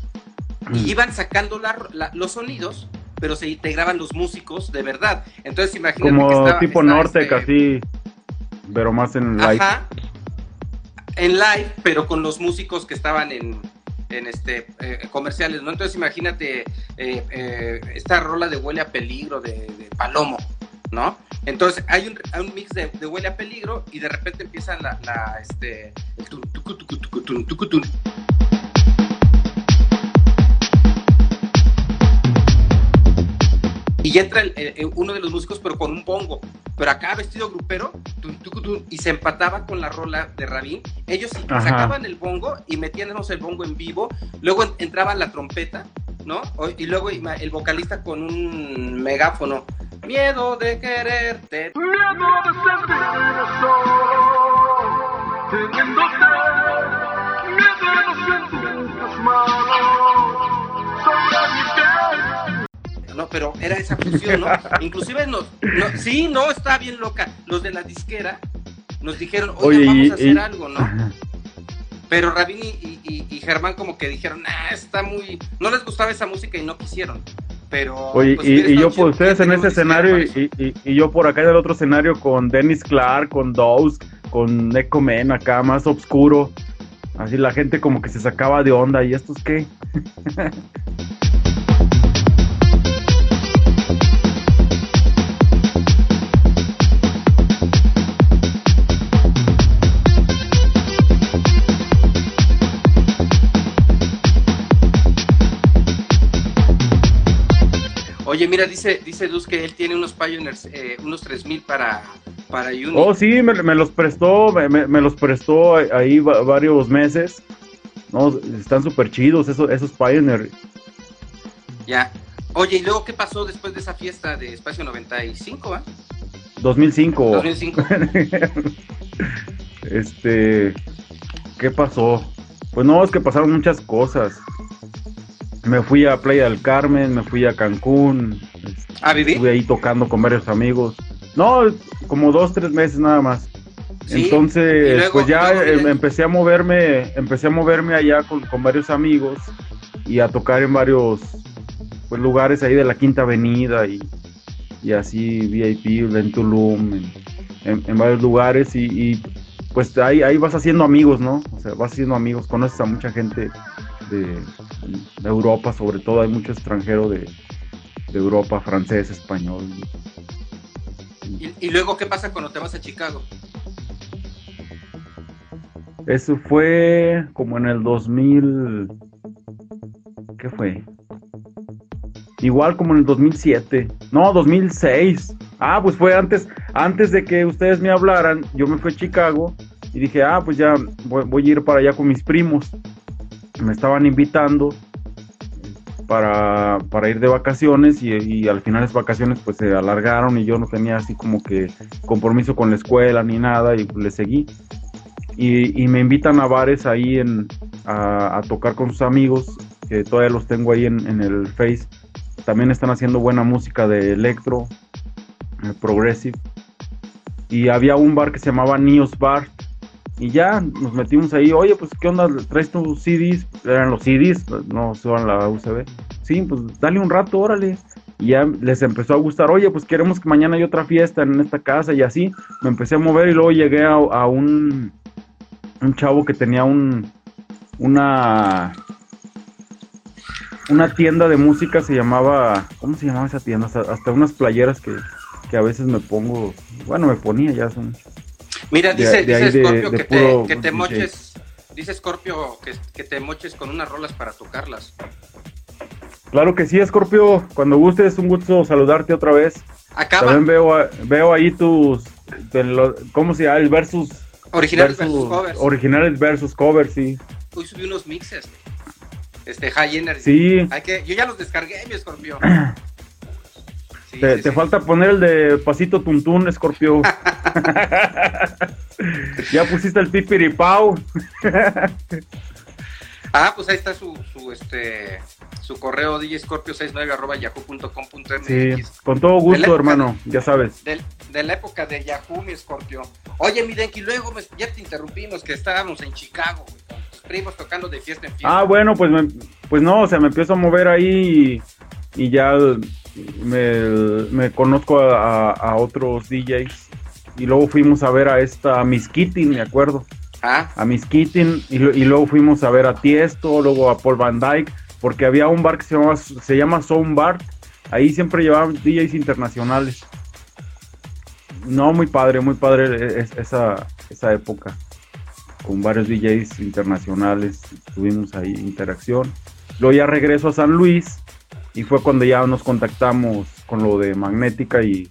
y Mm. iban sacando la- la- los sonidos, pero se integraban los músicos de verdad. Entonces imagínate que Como estaba- tipo está norte, este- casi. Pero más en live. Ajá. En live, pero con los músicos que estaban en, en este eh, comerciales, ¿no? Entonces imagínate eh, eh, esta rola de huele a peligro de, Palomo, ¿no? Entonces hay un, hay un mix de, de huele a peligro y de repente empieza la, la, este. Y entra el- uno de los músicos, pero con un bongo. Pero acá vestido grupero, tun, tucu, tun, y se empataba con la rola de Rabin. Ellos Ajá. sacaban el bongo y metíamos el bongo en vivo. Luego en- entraba la trompeta, ¿no? Y luego el vocalista con un megáfono. Miedo de quererte. Miedo de sentirme solo, teniéndote, miedo de sentirnos malos, sobre mi. No, pero era esa fusión, ¿no? Inclusive nos, no- sí, no, está bien loca. Los de la disquera nos dijeron, oye, Oye, vamos a hacer y- algo, ¿no? Pero Rabin y, y- y Germán como que dijeron, ah, está muy... No les gustaba esa música y no quisieron. Pero... Oye, pues, y, yo por ustedes en ese escenario y, y- y yo por acá en el otro escenario con Dennis Clark, con Dawes, con Man acá más oscuro. Así la gente como que se sacaba de onda. ¿Y estos qué? Oye, mira, dice, dice Luz que él tiene unos Pioneers, eh, unos 3000 para, para Uni. Oh, sí, me, me los prestó, me, me- los prestó ahí va- varios meses. No, están súper chidos esos, esos Pioneer. Ya. Oye, ¿y luego qué pasó después de esa fiesta de Espacio 95, va? 2005. 2005. este, ¿qué pasó? Pues no, es que pasaron muchas cosas. Me fui a Playa del Carmen, me fui a Cancún, ¿A vivir? estuve ahí tocando con varios amigos. No, como dos, tres meses nada más. Sí, Entonces, luego- pues ya luego em- viene- empecé a moverme, empecé a moverme allá con, con varios amigos y a tocar en varios pues, lugares ahí de la Quinta Avenida y, y así VIP, en Tulum, en, en- en varios lugares y, y, pues ahí, ahí vas haciendo amigos, ¿no? O sea, vas haciendo amigos, conoces a mucha gente de, de Europa, sobre todo hay mucho extranjero de, de Europa, francés, español. ¿Y, y luego qué pasa cuando te vas a Chicago? Eso fue como en el 2000. ¿Qué fue? Igual como en el 2007. No, 2006. Ah, pues fue antes, antes de que ustedes me hablaran. Yo me fui a Chicago y dije, ah, pues ya voy, voy a ir para allá con mis primos. Me estaban invitando para, para ir de vacaciones y, y al final las vacaciones pues se alargaron y yo no tenía así como que compromiso con la escuela ni nada y le seguí. y, y me invitan a bares ahí en, a, a tocar con sus amigos, que todavía los tengo ahí en, en el Face. También están haciendo buena música de electro, eh, progressive. Y había un bar que se llamaba Nios Bar. Y ya nos metimos ahí, oye, pues, ¿qué onda? ¿Traes tus CDs? Eran los CDs, no son la USB. Sí, pues, dale un rato, órale. Y ya les empezó a gustar, oye, pues queremos que mañana haya otra fiesta en esta casa y así. Me empecé a mover y luego llegué a, a un, un chavo que tenía un, una, una tienda de música, se llamaba, ¿cómo se llamaba esa tienda? Hasta, hasta unas playeras que, que a veces me pongo, bueno, me ponía ya son. Mira, dice, de dice de- Scorpio de que, te, que te DJ. moches. Dice Scorpio que, que te moches con unas rolas para tocarlas. Claro que sí, Scorpio, cuando gustes, un gusto saludarte otra vez. Acaba. También veo, veo ahí tus, lo- ¿cómo se llama? El versus, Originales versus- versus covers. originales versus covers, sí. Hoy subí unos mixes. Este, High Energy. Sí, Hay que, yo ya los descargué, mi Scorpio. Sí, te, sí, te sí. falta poner el de Pasito Tuntún, Scorpio. ya pusiste el pipiripau. Ah, pues ahí está su, su, este, su correo djscorpio69 arroba yahoo.com.mx. Sí, con todo gusto, hermano, ya sabes. De la época de Yahoo, mi Scorpio. Oye, mi Denki, luego me- ya te interrumpimos que estábamos en Chicago, güey, con tus primos tocando de fiesta en fiesta. Ah, bueno, pues, me- pues no, o sea, me empiezo a mover ahí y, y ya me, me conozco a, otros DJs. Y luego fuimos a ver a esta Miss Kitty, me acuerdo. Ah, A Miss Kitty y, luego fuimos a ver a Tiesto, luego a Paul Van Dyke, porque había un bar que se llama, se llama Sound Bar. Ahí siempre llevaban DJs internacionales. No, muy padre, muy padre es- esa, esa época. Con varios DJs internacionales tuvimos ahí interacción. Luego ya regreso a San Luis y fue cuando ya nos contactamos con lo de Magnética y,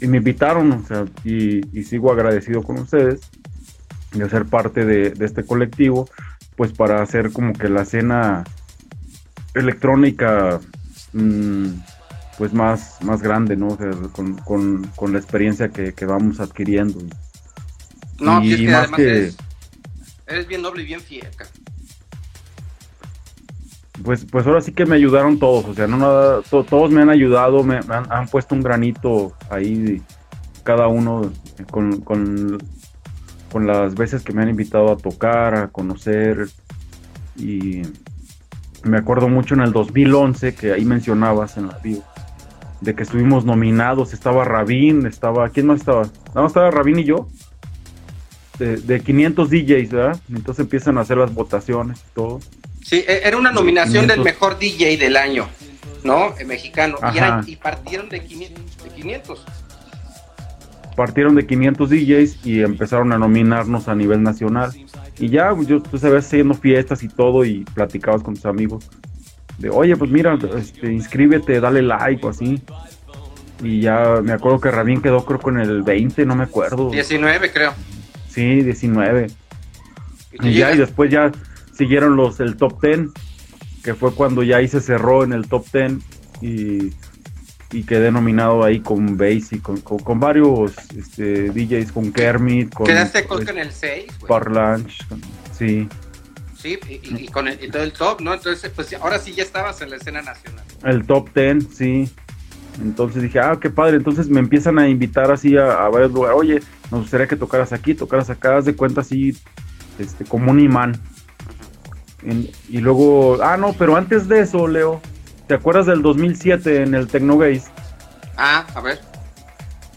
y me invitaron, o sea, y, y sigo agradecido con ustedes de ser parte de, de este colectivo, pues para hacer como que la escena electrónica mm, pues más, más grande, ¿no? O sea, con, con- con la experiencia que, que vamos adquiriendo. no, Y- es que más además que- eres, eres bien noble y bien fiel. Pues, pues ahora sí que me ayudaron todos, o sea, no nada, to- todos me han ayudado, me, han, puesto un granito ahí, cada uno con, con, las veces que me han invitado a tocar, a conocer, y me acuerdo mucho en el 2011, que ahí mencionabas en la bio, de que estuvimos nominados, estaba Rabín, estaba, ¿quién más estaba? Nada más estaba Rabín y yo, de, de 500 DJs, ¿verdad? Entonces empiezan a hacer las votaciones y todo. Sí, e- era una nominación del 500. mejor DJ del año, ¿no? Eh, Mexicano. Y, y partieron de 500. De 500. partieron de 500 DJs y empezaron a nominarnos a nivel nacional. Y ya, yo, tú sabes, haciendo fiestas y todo y platicabas con tus amigos. De, oye, pues mira, este, inscríbete, dale like o así. Y ya me acuerdo que Rabín quedó creo con el 20, no me acuerdo. 19, creo. Sí, 19. Y ya, y después ya siguieron los el top 10, que fue cuando ya ahí se cerró en el top 10 y, y quedé nominado ahí con Bass y con, con, con varios este, DJs, con Kermit, con Quedaste con, con el 6, güey. Parlanch, sí, Sí, y con el, y todo el top, ¿no? Entonces, pues ahora sí ya estabas en la escena nacional. el top 10, sí. Entonces dije, ah, qué padre. Entonces me empiezan a invitar así a, a varios lugares. Oye, nos gustaría que tocaras aquí, tocaras acá, haz de cuenta así, este, como un imán. En- y luego, ah, no, pero antes de eso, Leo, ¿te acuerdas del 2007 en el Tecnogaze? Ah, a ver.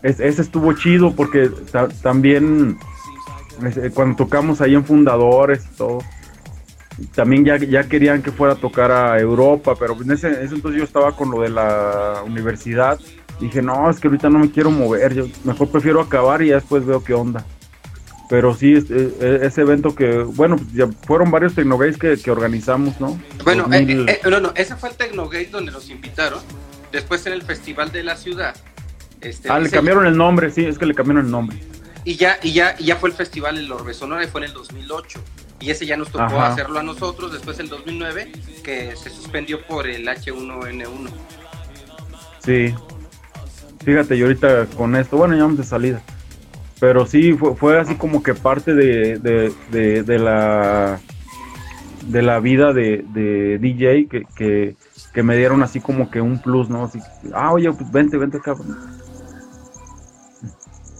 Es- ese estuvo chido porque ta- también este, cuando tocamos ahí en Fundadores y todo, también ya, ya querían que fuera a tocar a Europa, pero en ese, ese entonces yo estaba con lo de la universidad. Dije, no, es que ahorita no me quiero mover, yo mejor prefiero acabar y ya después veo qué onda. Pero sí, es- ese evento que, bueno, pues ya fueron varios Tecnogays que, que organizamos, ¿no? Bueno, 2000. eh, eh, no, no, ese fue el Tecnogate donde nos invitaron. Después en el Festival de la Ciudad. Este, ah, le cambiaron el nombre, sí, es que le cambiaron el nombre. Y ya, y ya, y ya fue el festival en Orbe Sonora y fue en el 2008. Y ese ya nos tocó Ajá. hacerlo a nosotros después el 2009, que se suspendió por el H1N1. Sí. Fíjate, y ahorita con esto, bueno, ya vamos de salida. Pero sí, fue, fue así como que parte de, de, de, de la de la vida de, de DJ que, que, que me dieron así como que un plus, ¿no? Así, ah, oye, pues vente, vente acá.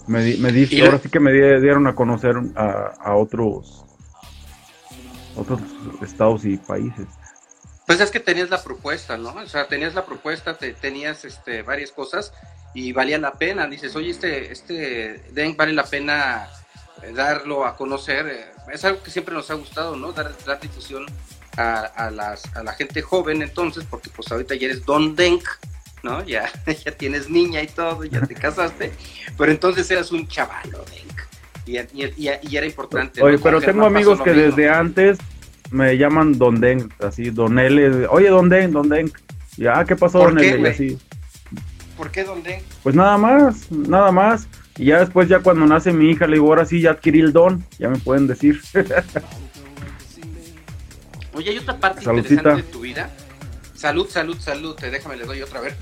Me, di- me di- Y la- ahora sí que me di- dieron a conocer a, a otros otros estados y países. Pues es que tenías la propuesta, ¿no? O sea, tenías la propuesta, te, tenías este, varias cosas y valía la pena. Dices, oye, este, este Denk vale la pena eh, darlo a conocer. eh, Es algo que siempre nos ha gustado, ¿no? Dar, dar difusión a, a las, a la gente joven entonces, porque pues ahorita ya eres Don Denk, ¿no? Ya, ya tienes niña y todo, ya te casaste, pero entonces eras un chavalo Denk. Y, y- y- y era importante. Oye, pero Germán tengo amigos que mismo. desde antes me llaman Don Den, así, Don L. Oye, Don Den, Don Den. Y, ah, ¿qué pasó, ¿Por Don L? Y así. ¿Por qué Don Denk? Pues nada más, nada más. Y ya después, ya cuando nace mi hija, le digo, ahora sí, ya adquirí el don, ya me pueden decir. Oye, hay otra parte Saludcita. interesante de tu vida. Salud, salud, salud. Te déjame, le doy otra vez.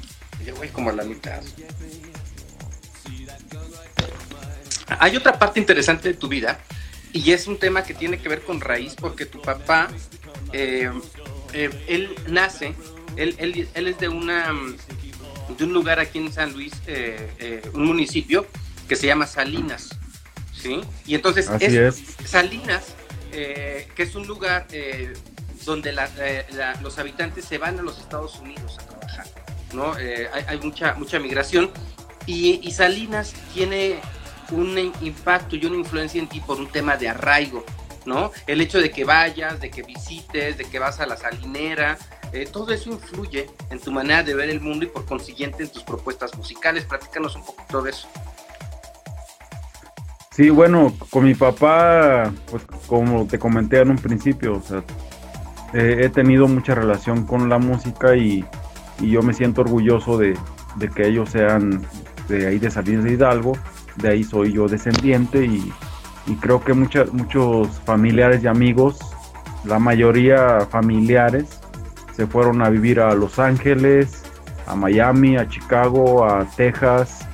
Yo voy como a la mitad. Hay otra parte interesante de tu vida y es un tema que tiene que ver con raíz porque tu papá, eh, eh, él nace, él, él- él es de una de un lugar aquí en San Luis, eh, eh, un municipio que se llama Salinas, ¿sí? Y entonces es. Salinas, eh, que es un lugar donde la- la- los habitantes se van a los Estados Unidos a trabajar, ¿no? Hay, hay mucha, mucha migración y, y Salinas tiene un impacto y una influencia en ti por un tema de arraigo, ¿no? El hecho de que vayas, de que visites, de que vas a la salinera, eh, todo eso influye en tu manera de ver el mundo y por consiguiente en tus propuestas musicales. Platícanos un poquito de eso. Sí, bueno, con mi papá, pues como te comenté en un principio, o sea, eh, he tenido mucha relación con la música y, y yo me siento orgulloso de, de que ellos sean de ahí de Salinas de Hidalgo, de ahí soy yo descendiente y, y creo que mucha- muchos familiares y amigos, la mayoría familiares, se fueron a vivir a Los Ángeles, a Miami, a Chicago, a Texas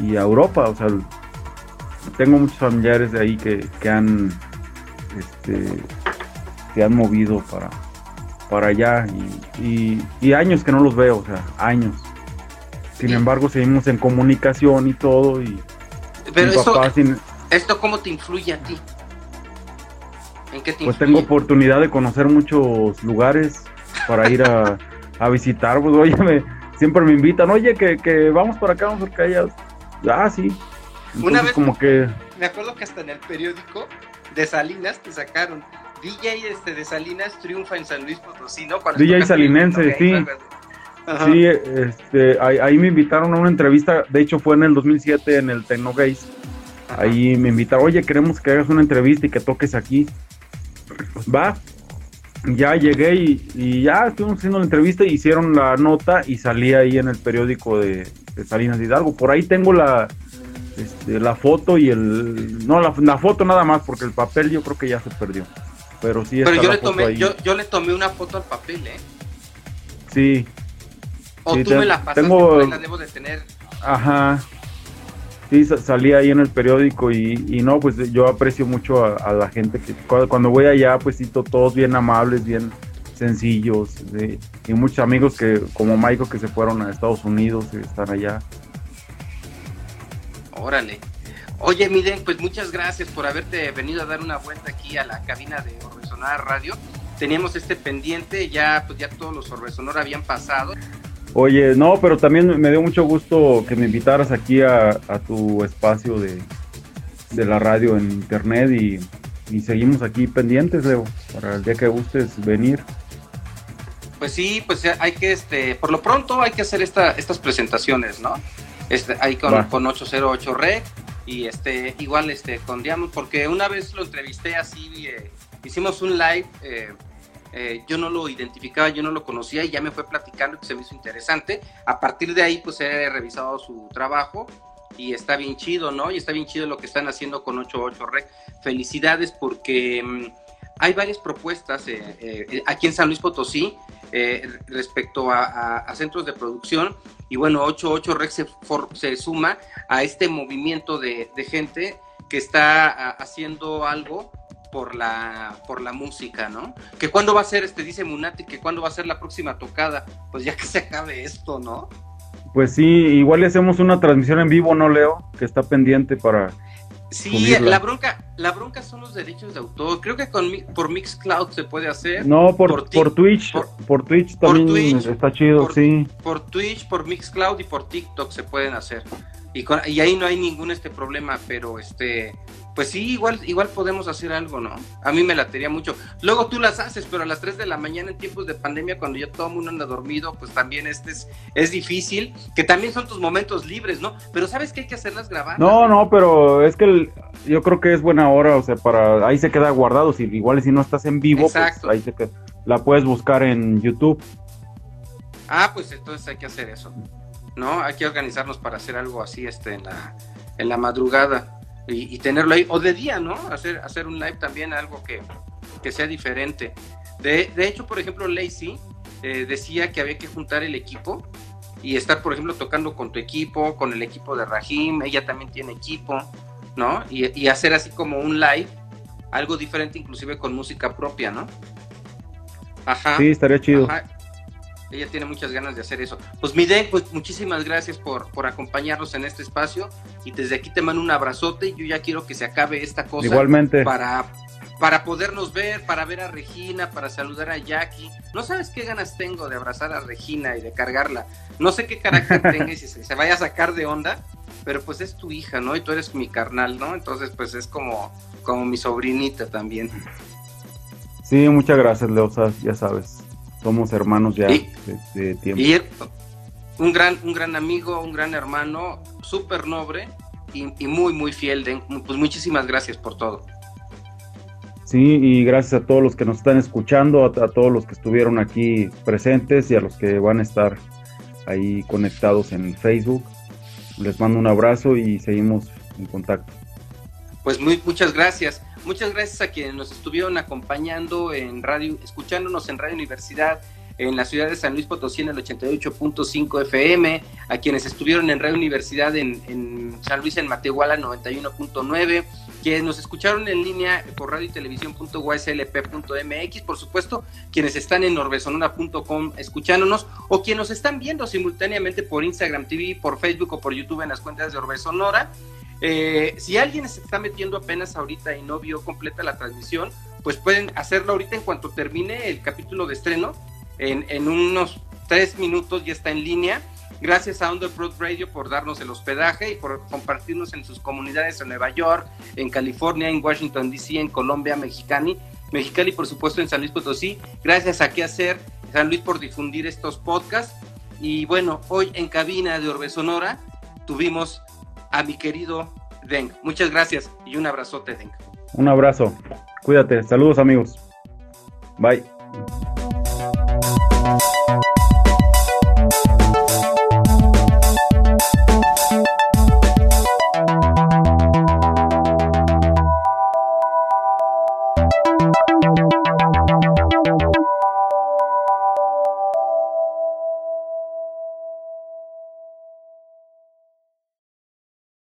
y a Europa, o sea, tengo muchos familiares de ahí que, que han este, se han movido para para allá y, y- y años que no los veo, o sea, años. Sin Sí. embargo, seguimos en comunicación y todo y Pero papá sin- ¿esto cómo te influye a ti? ¿En qué te pues influye? tengo oportunidad de conocer muchos lugares para ir a, a visitar, pues oye, me- siempre me invitan, oye, que, que vamos para acá, vamos para ya, ah, sí. Una Entonces, vez- como que Me acuerdo que hasta en el periódico de Salinas te sacaron DJ este de Salinas triunfa en San Luis Potosí, ¿no? Cuando DJ salinense, sí. Ajá. Sí, este, ahí, ahí me invitaron a una entrevista, de hecho fue en el 2007 en el Tecnogaze, Ajá. ahí me invitaron, oye, queremos que hagas una entrevista y que toques aquí. Va, ya llegué y, y ya estuvimos haciendo la entrevista, hicieron la nota y salí ahí en el periódico de, de Salinas de Hidalgo. Por ahí tengo la, este, la foto y el... No, la, la foto nada más, porque el papel yo creo que ya se perdió. Pero sí está Pero yo la le, foto tomé, ahí. yo, yo le tomé una foto al papel, ¿eh? Sí, O Sí, tú te- me la pasaste, tengo- ahí la debo de tener. Ajá. Sí, sa- salí ahí en el periódico y, y no, pues yo aprecio mucho a, la gente que cuando, voy allá, pues sí, to- todos bien amables, bien sencillos. sí, Y muchos amigos que, como Michael, que se fueron a Estados Unidos y están allá. Órale. Oye, Miden, pues muchas gracias por haberte venido a dar una vuelta aquí a la cabina de Orbe Sonora Radio. Teníamos este pendiente, ya pues ya todos los Orbe Sonora habían pasado. Oye, no, pero también me dio mucho gusto que me invitaras aquí a, a tu espacio de, de la radio en internet y, y seguimos aquí pendientes, Leo, para el día que gustes venir. Pues sí, pues hay que, este, por lo pronto hay que hacer esta, estas presentaciones, ¿no? Este, ahí con, Va. con 808 Rec y este, igual este, con Diamond, porque una vez lo entrevisté así, eh, hicimos un live, eh, eh, yo no lo identificaba, yo no lo conocía y ya me fue platicando que se me hizo interesante. A partir de ahí, pues he revisado su trabajo y está bien chido, ¿no? Y está bien chido lo que están haciendo con 88 Rec. Felicidades porque mm, hay varias propuestas eh, eh, aquí en San Luis Potosí respecto a, centros de producción. Y bueno, 88 Rec se, se suma a este movimiento de, gente que está haciendo algo por la, por la música, ¿no? Que cuándo va a ser, este, dice Munati, que cuándo va a ser la próxima tocada. Pues ya que se acabe esto, ¿no? Pues sí, igual le hacemos una transmisión en vivo, ¿no, Leo? Que está pendiente para... Sí, Subirla. la bronca, la bronca son los derechos de autor. Creo que con por Mixcloud se puede hacer. No, por, Por por, Twitch, por- por, Twitch también Twitch, está chido, sí. por Twitch, por Mixcloud y por TikTok se pueden hacer. Y, con- y ahí no hay ningún este problema, pero este, pues sí, igual, igual podemos hacer algo, ¿no? A mí me latería mucho. Luego tú las haces, pero a las 3 de la mañana en tiempos de pandemia, cuando ya todo el mundo anda dormido, pues también este es, es difícil, que también son tus momentos libres, ¿no? Pero sabes que hay que hacerlas grabadas. No, no, pero es que el- yo creo que es buena hora, o sea, para ahí se queda guardado. Si igual si no estás en vivo, Exacto. pues ahí se queda. La puedes buscar en YouTube. Ah, pues entonces hay que hacer eso, ¿no? Hay que organizarnos para hacer algo así este, en, la, en la madrugada y, y tenerlo ahí, o de día, ¿no? Hacer, hacer un live también, algo que, que sea diferente. De, de hecho, por ejemplo, Lacey eh, decía que había que juntar el equipo y estar, por ejemplo, tocando con tu equipo, con el equipo de Rahim, ella también tiene equipo, ¿no? Y, y hacer así como un live, algo diferente, inclusive con música propia, ¿no? Ajá. Sí, estaría chido. Ajá. Ella tiene muchas ganas de hacer eso. Pues Miden, pues muchísimas gracias por, por acompañarnos en este espacio y desde aquí te mando un abrazote. Yo ya quiero que se acabe esta cosa Igualmente. para, para podernos ver, para ver a Regina, para saludar a Jackie. No sabes qué ganas tengo de abrazar a Regina y de cargarla. No sé qué carácter tenga y si se, se vaya a sacar de onda, pero pues es tu hija, ¿no? Y tú eres mi carnal, ¿no? Entonces pues es como, como mi sobrinita también. Sí, muchas gracias, Leo. Ya sabes, somos hermanos ya Y- de, de tiempo. Y él, un gran, un gran amigo, un gran hermano, súper noble y, y muy, muy fiel. De, pues muchísimas gracias por todo. Sí, y gracias a todos los que nos están escuchando, a, a todos los que estuvieron aquí presentes y a los que van a estar ahí conectados en Facebook. Les mando un abrazo y seguimos en contacto. Pues muy, muchas gracias. Muchas gracias a quienes nos estuvieron acompañando en radio, escuchándonos en Radio Universidad en la ciudad de San Luis Potosí en el 88.5 FM, a quienes estuvieron en Radio Universidad en, San Luis en Matehuala 91.9, quienes nos escucharon en línea por radio y televisión.uslp.mx, por supuesto, quienes están en norbesonora.com escuchándonos o quienes nos están viendo simultáneamente por Instagram TV, por Facebook o por YouTube en las cuentas de Orbe Sonora. Eh, si alguien se está metiendo apenas ahorita y no vio completa la transmisión, pues pueden hacerlo ahorita en cuanto termine el capítulo de estreno. En, unos tres minutos ya está en línea. Gracias a Underprod Radio por darnos el hospedaje y por compartirnos en sus comunidades en Nueva York, en California, en Washington DC, en Colombia, Mexicali, Mexicali, por supuesto, en San Luis Potosí. Gracias a qué hacer San Luis por difundir estos podcasts. Y bueno, hoy en cabina de Orbe Sonora tuvimos a mi querido Denk. Muchas gracias y un abrazote, Denk. Un abrazo. Cuídate. Saludos, amigos. Bye.